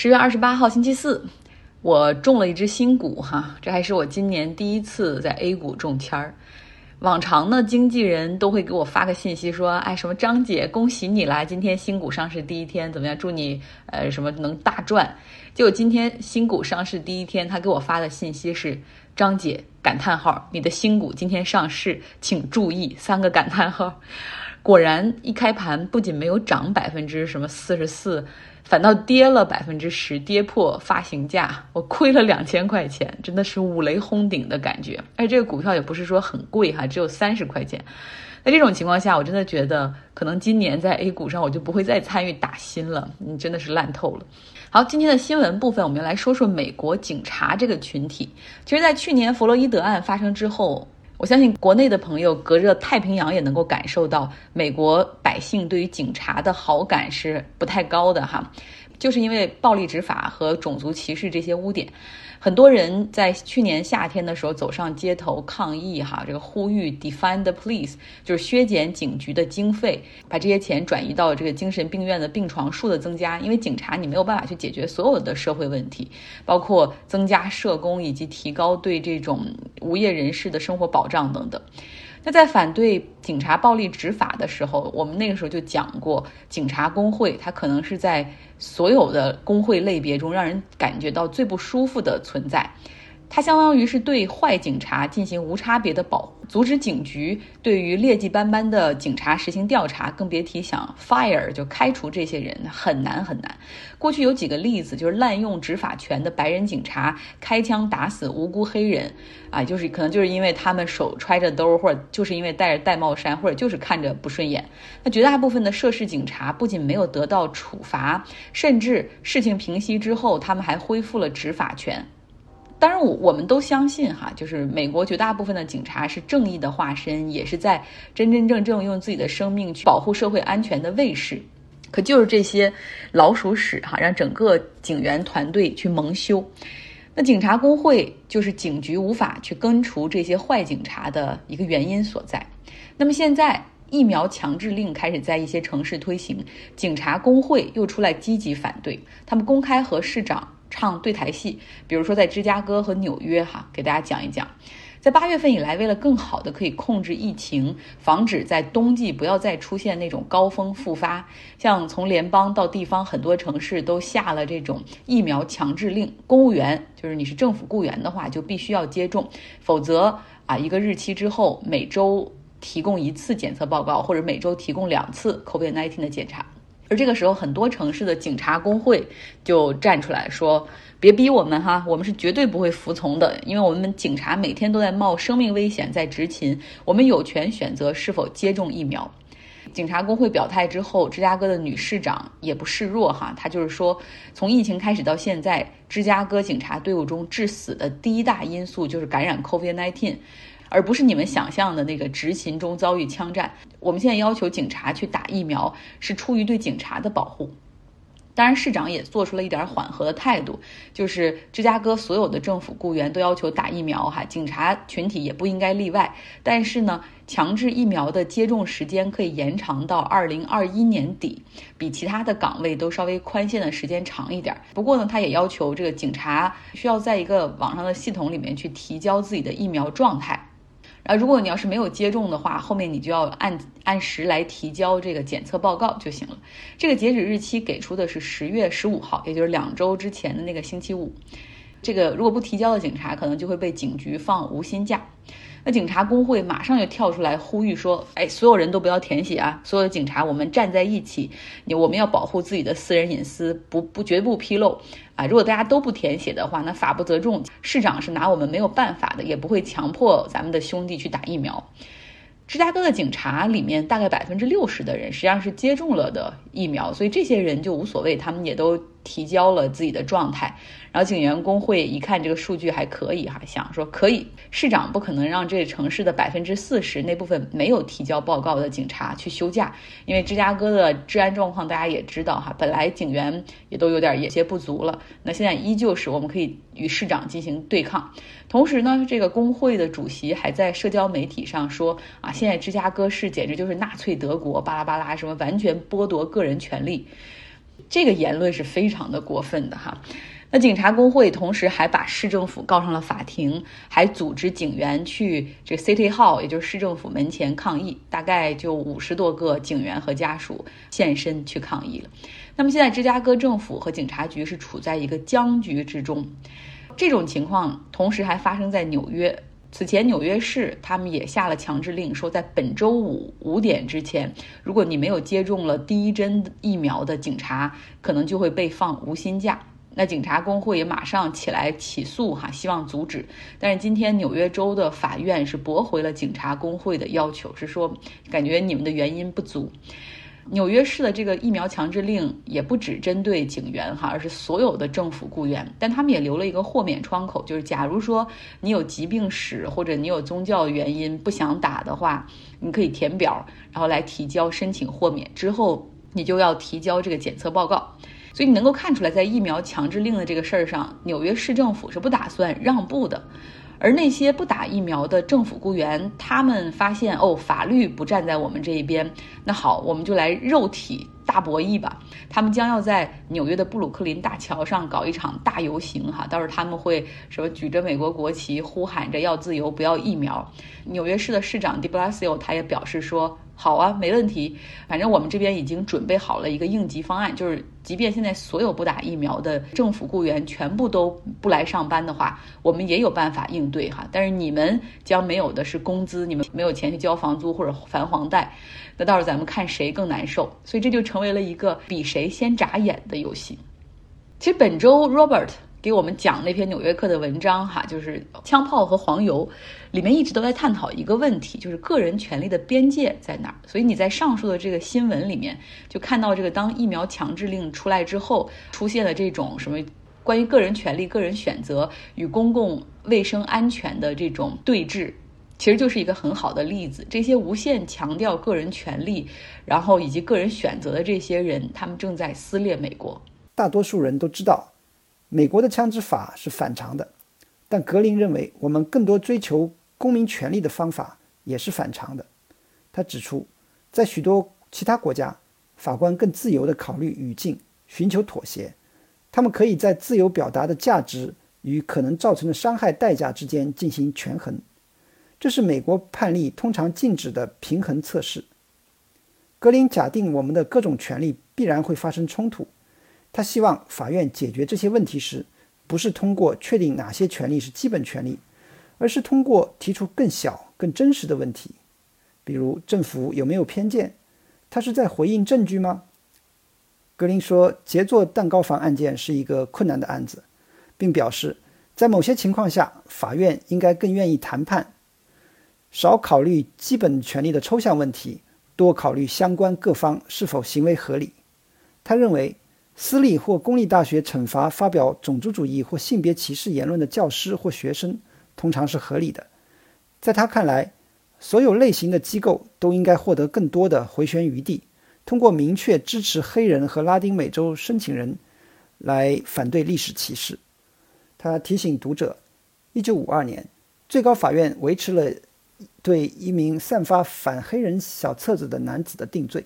十月二十八号星期四，我中了一只新股哈，这还是我今年第一次在 A 股中签儿。往常呢，经纪人都会给我发个信息说，哎，什么张姐，恭喜你啦，今天新股上市第一天，怎么样？祝你呃什么能大赚。结果今天新股上市第一天，他给我发的信息是，张姐感叹号，你的新股今天上市，请注意三个感叹号。果然，一开盘不仅没有涨百分之什么四十四，反倒跌了百分之十，跌破发行价，我亏了两千块钱，真的是五雷轰顶的感觉。而且这个股票也不是说很贵哈，只有三十块钱。在这种情况下，我真的觉得可能今年在 A 股上我就不会再参与打新了，你真的是烂透了。好，今天的新闻部分，我们来说说美国警察这个群体。其实，在去年弗洛伊德案发生之后。我相信国内的朋友隔着太平洋也能够感受到，美国百姓对于警察的好感是不太高的哈，就是因为暴力执法和种族歧视这些污点。很多人在去年夏天的时候走上街头抗议，哈，这个呼吁 defend the police，就是削减警局的经费，把这些钱转移到这个精神病院的病床数的增加，因为警察你没有办法去解决所有的社会问题，包括增加社工以及提高对这种无业人士的生活保障等等。在反对警察暴力执法的时候，我们那个时候就讲过，警察工会它可能是在所有的工会类别中让人感觉到最不舒服的存在。它相当于是对坏警察进行无差别的保护，阻止警局对于劣迹斑斑的警察实行调查，更别提想 fire 就开除这些人，很难很难。过去有几个例子，就是滥用执法权的白人警察开枪打死无辜黑人，啊，就是可能就是因为他们手揣着兜，或者就是因为戴着戴帽衫，或者就是看着不顺眼。那绝大部分的涉事警察不仅没有得到处罚，甚至事情平息之后，他们还恢复了执法权。当然，我我们都相信哈，就是美国绝大部分的警察是正义的化身，也是在真真正正用自己的生命去保护社会安全的卫士。可就是这些老鼠屎哈，让整个警员团队去蒙羞。那警察工会就是警局无法去根除这些坏警察的一个原因所在。那么现在疫苗强制令开始在一些城市推行，警察工会又出来积极反对，他们公开和市长。唱对台戏，比如说在芝加哥和纽约，哈，给大家讲一讲，在八月份以来，为了更好的可以控制疫情，防止在冬季不要再出现那种高峰复发，像从联邦到地方，很多城市都下了这种疫苗强制令。公务员就是你是政府雇员的话，就必须要接种，否则啊，一个日期之后，每周提供一次检测报告，或者每周提供两次 COVID-19 的检查。而这个时候，很多城市的警察工会就站出来说：“别逼我们哈，我们是绝对不会服从的，因为我们警察每天都在冒生命危险在执勤，我们有权选择是否接种疫苗。”警察工会表态之后，芝加哥的女市长也不示弱哈，她就是说，从疫情开始到现在，芝加哥警察队伍中致死的第一大因素就是感染 COVID-19。而不是你们想象的那个执勤中遭遇枪战。我们现在要求警察去打疫苗，是出于对警察的保护。当然，市长也做出了一点缓和的态度，就是芝加哥所有的政府雇员都要求打疫苗，哈，警察群体也不应该例外。但是呢，强制疫苗的接种时间可以延长到二零二一年底，比其他的岗位都稍微宽限的时间长一点。不过呢，他也要求这个警察需要在一个网上的系统里面去提交自己的疫苗状态。啊，如果你要是没有接种的话，后面你就要按按时来提交这个检测报告就行了。这个截止日期给出的是十月十五号，也就是两周之前的那个星期五。这个如果不提交的警察，可能就会被警局放无薪假。那警察工会马上就跳出来呼吁说：“哎，所有人都不要填写啊！所有的警察，我们站在一起，你我们要保护自己的私人隐私，不不绝不披露啊！如果大家都不填写的话，那法不责众，市长是拿我们没有办法的，也不会强迫咱们的兄弟去打疫苗。”芝加哥的警察里面，大概百分之六十的人实际上是接种了的疫苗，所以这些人就无所谓，他们也都提交了自己的状态。然后警员工会一看这个数据还可以哈，想说可以，市长不可能让这个城市的百分之四十那部分没有提交报告的警察去休假，因为芝加哥的治安状况大家也知道哈，本来警员也都有点有些不足了，那现在依旧是我们可以与市长进行对抗。同时呢，这个工会的主席还在社交媒体上说啊，现在芝加哥市简直就是纳粹德国，巴拉巴拉什么完全剥夺个人人权利。这个言论是非常的过分的哈。那警察工会同时还把市政府告上了法庭，还组织警员去这 City Hall，也就是市政府门前抗议，大概就五十多个警员和家属现身去抗议了。那么现在芝加哥政府和警察局是处在一个僵局之中，这种情况同时还发生在纽约。此前纽约市他们也下了强制令，说在本周五五点之前，如果你没有接种了第一针疫苗的警察，可能就会被放无薪假。那警察工会也马上起来起诉哈，希望阻止。但是今天纽约州的法院是驳回了警察工会的要求，是说感觉你们的原因不足。纽约市的这个疫苗强制令也不只针对警员哈，而是所有的政府雇员。但他们也留了一个豁免窗口，就是假如说你有疾病史或者你有宗教原因不想打的话，你可以填表，然后来提交申请豁免，之后你就要提交这个检测报告。所以你能够看出来，在疫苗强制令的这个事儿上，纽约市政府是不打算让步的。而那些不打疫苗的政府雇员，他们发现哦，法律不站在我们这一边，那好，我们就来肉体大博弈吧。他们将要在纽约的布鲁克林大桥上搞一场大游行，哈，到时候他们会什么举着美国国旗，呼喊着要自由，不要疫苗。纽约市的市长 De Blasio 他也表示说。好啊，没问题。反正我们这边已经准备好了一个应急方案，就是即便现在所有不打疫苗的政府雇员全部都不来上班的话，我们也有办法应对哈。但是你们将没有的是工资，你们没有钱去交房租或者还房贷，那到时候咱们看谁更难受。所以这就成为了一个比谁先眨眼的游戏。其实本周 Robert。给我们讲那篇《纽约客》的文章，哈，就是枪炮和黄油，里面一直都在探讨一个问题，就是个人权利的边界在哪儿。所以你在上述的这个新闻里面，就看到这个当疫苗强制令出来之后，出现了这种什么关于个人权利、个人选择与公共卫生安全的这种对峙，其实就是一个很好的例子。这些无限强调个人权利，然后以及个人选择的这些人，他们正在撕裂美国。大多数人都知道。美国的枪支法是反常的，但格林认为我们更多追求公民权利的方法也是反常的。他指出，在许多其他国家，法官更自由地考虑语境，寻求妥协。他们可以在自由表达的价值与可能造成的伤害代价之间进行权衡。这是美国判例通常禁止的平衡测试。格林假定我们的各种权利必然会发生冲突。他希望法院解决这些问题时，不是通过确定哪些权利是基本权利，而是通过提出更小、更真实的问题，比如政府有没有偏见，他是在回应证据吗？格林说，杰作蛋糕房案件是一个困难的案子，并表示，在某些情况下，法院应该更愿意谈判，少考虑基本权利的抽象问题，多考虑相关各方是否行为合理。他认为。私立或公立大学惩罚发表种族主义或性别歧视言论的教师或学生，通常是合理的。在他看来，所有类型的机构都应该获得更多的回旋余地，通过明确支持黑人和拉丁美洲申请人来反对历史歧视。他提醒读者：，1952年，最高法院维持了对一名散发反黑人小册子的男子的定罪。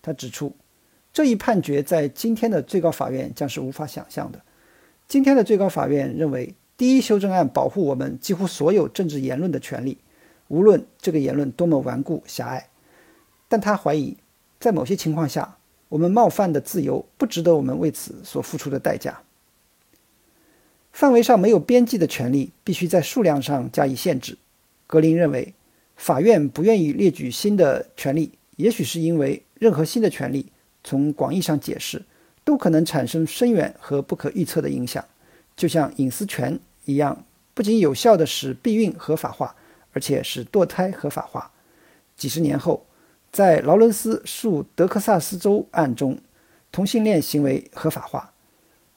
他指出。这一判决在今天的最高法院将是无法想象的。今天的最高法院认为，第一修正案保护我们几乎所有政治言论的权利，无论这个言论多么顽固狭隘。但他怀疑，在某些情况下，我们冒犯的自由不值得我们为此所付出的代价。范围上没有边际的权利必须在数量上加以限制。格林认为，法院不愿意列举新的权利，也许是因为任何新的权利。从广义上解释，都可能产生深远和不可预测的影响，就像隐私权一样，不仅有效地使避孕合法化，而且使堕胎合法化。几十年后，在劳伦斯诉德克萨斯州案中，同性恋行为合法化。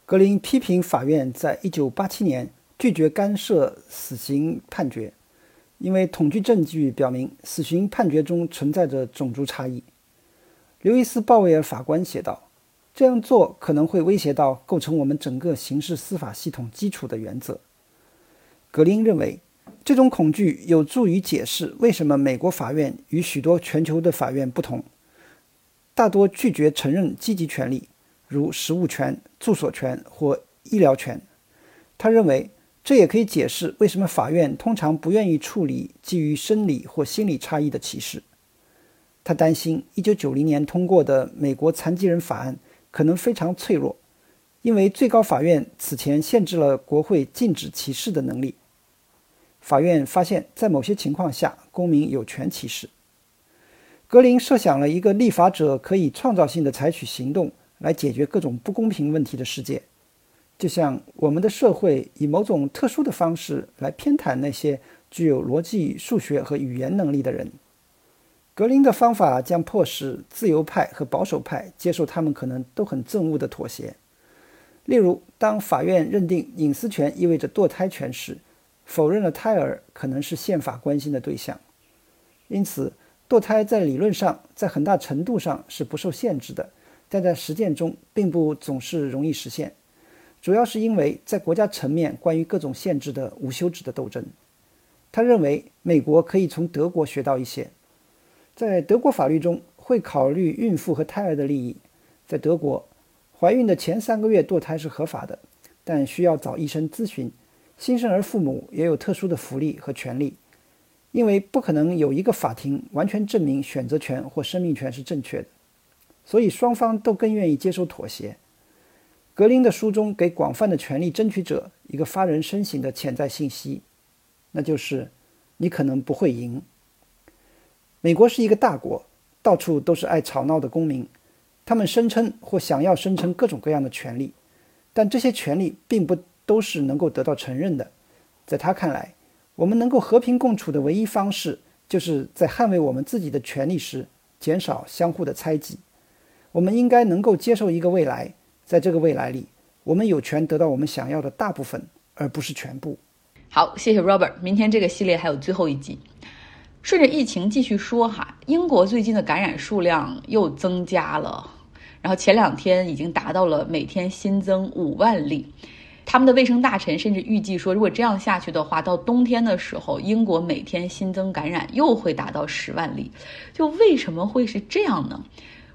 格林批评法院在1987年拒绝干涉死刑判决，因为统计证据表明死刑判决中存在着种族差异。刘易斯·鲍威尔法官写道：“这样做可能会威胁到构成我们整个刑事司法系统基础的原则。”格林认为，这种恐惧有助于解释为什么美国法院与许多全球的法院不同，大多拒绝承认积极权利，如食物权、住所权或医疗权。他认为，这也可以解释为什么法院通常不愿意处理基于生理或心理差异的歧视。他担心1990年通过的美国残疾人法案可能非常脆弱，因为最高法院此前限制了国会禁止歧视的能力。法院发现，在某些情况下，公民有权歧视。格林设想了一个立法者可以创造性的采取行动来解决各种不公平问题的世界，就像我们的社会以某种特殊的方式来偏袒那些具有逻辑、数学和语言能力的人。格林的方法将迫使自由派和保守派接受他们可能都很憎恶的妥协。例如，当法院认定隐私权意味着堕胎权时，否认了胎儿可能是宪法关心的对象，因此堕胎在理论上在很大程度上是不受限制的，但在实践中并不总是容易实现，主要是因为在国家层面关于各种限制的无休止的斗争。他认为美国可以从德国学到一些，在德国法律中会考虑孕妇和胎儿的利益。在德国，怀孕的前三个月堕胎是合法的，但需要找医生咨询。新生儿父母也有特殊的福利和权利，因为不可能有一个法庭完全证明选择权或生命权是正确的，所以双方都更愿意接受妥协。格林的书中给广泛的权利争取者一个发人深省的潜在信息，那就是你可能不会赢。美国是一个大国，到处都是爱吵闹的公民，他们声称或想要声称各种各样的权利，但这些权利并不。都是能够得到承认的。在他看来，我们能够和平共处的唯一方式，就是在捍卫我们自己的权利时，减少相互的猜忌。我们应该能够接受一个未来，在这个未来里，我们有权得到我们想要的大部分，而不是全部。好，谢谢 Robert。明天这个系列还有最后一集。顺着疫情继续说哈，英国最近的感染数量又增加了，然后前两天已经达到了每天新增五万例。他们的卫生大臣甚至预计说，如果这样下去的话，到冬天的时候，英国每天新增感染又会达到十万例。就为什么会是这样呢？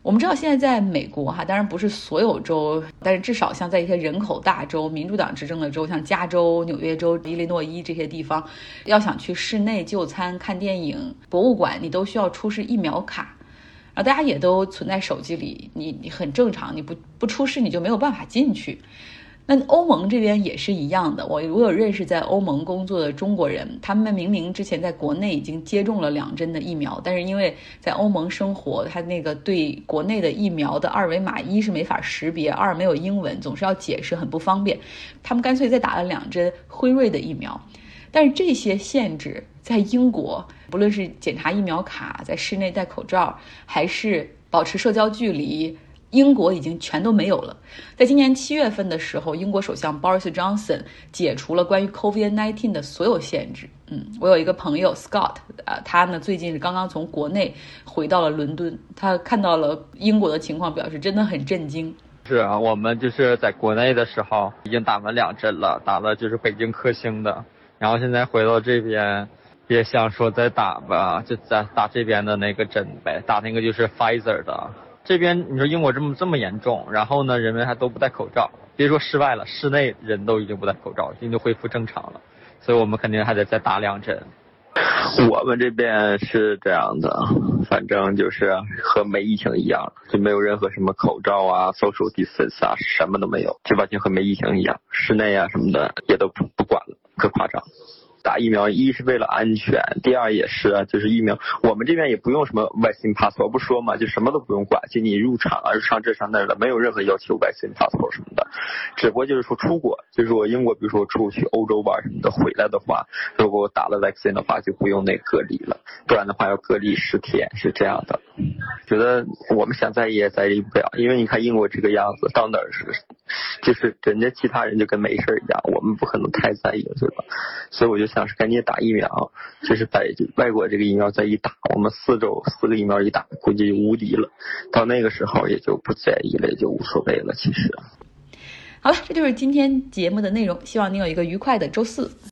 我们知道现在在美国哈，当然不是所有州，但是至少像在一些人口大州、民主党执政的州，像加州、纽约州、伊利诺伊这些地方，要想去室内就餐、看电影、博物馆，你都需要出示疫苗卡，然后大家也都存在手机里，你你很正常，你不不出示你就没有办法进去。那欧盟这边也是一样的，我我有认识在欧盟工作的中国人，他们明明之前在国内已经接种了两针的疫苗，但是因为在欧盟生活，他那个对国内的疫苗的二维码一是没法识别，二没有英文，总是要解释，很不方便。他们干脆再打了两针辉瑞的疫苗，但是这些限制在英国，不论是检查疫苗卡、在室内戴口罩，还是保持社交距离。英国已经全都没有了。在今年七月份的时候，英国首相 Boris Johnson 解除了关于 COVID-19 的所有限制。嗯，我有一个朋友 Scott，呃，他呢最近是刚刚从国内回到了伦敦，他看到了英国的情况，表示真的很震惊。是啊，我们就是在国内的时候已经打完两针了，打了就是北京科兴的，然后现在回到这边，也想说再打吧，就再打这边的那个针呗，打那个就是 Pfizer 的。这边你说英国这么这么严重，然后呢，人们还都不戴口罩，别说室外了，室内人都已经不戴口罩，已经恢复正常了，所以我们肯定还得再打两针。我们这边是这样的，反正就是和没疫情一样，就没有任何什么口罩啊、social distance 啊，什么都没有，就完全和没疫情一样，室内啊什么的也都不不管了，可夸张。打疫苗，一是为了安全，第二也是就是疫苗，我们这边也不用什么 vaccine passport，不说嘛，就什么都不用管，就你入场啊，上这上那的，没有任何要求 vaccine passport 什么的，只不过就是说出国，就是说英国，比如说我出去欧洲玩什么的，回来的话，如果我打了 vaccine 的话，就不用那隔离了，不然的话要隔离十天，是这样的。觉得我们想在也在意不了，因为你看英国这个样子，到哪儿是，就是人家其他人就跟没事一样，我们不可能太在意，对吧？所以我就。想是赶紧打疫苗，就是把外国这个疫苗再一打，我们四周四个疫苗一打，估计就无敌了。到那个时候也就不在意了，也就无所谓了。其实，好了，这就是今天节目的内容，希望你有一个愉快的周四。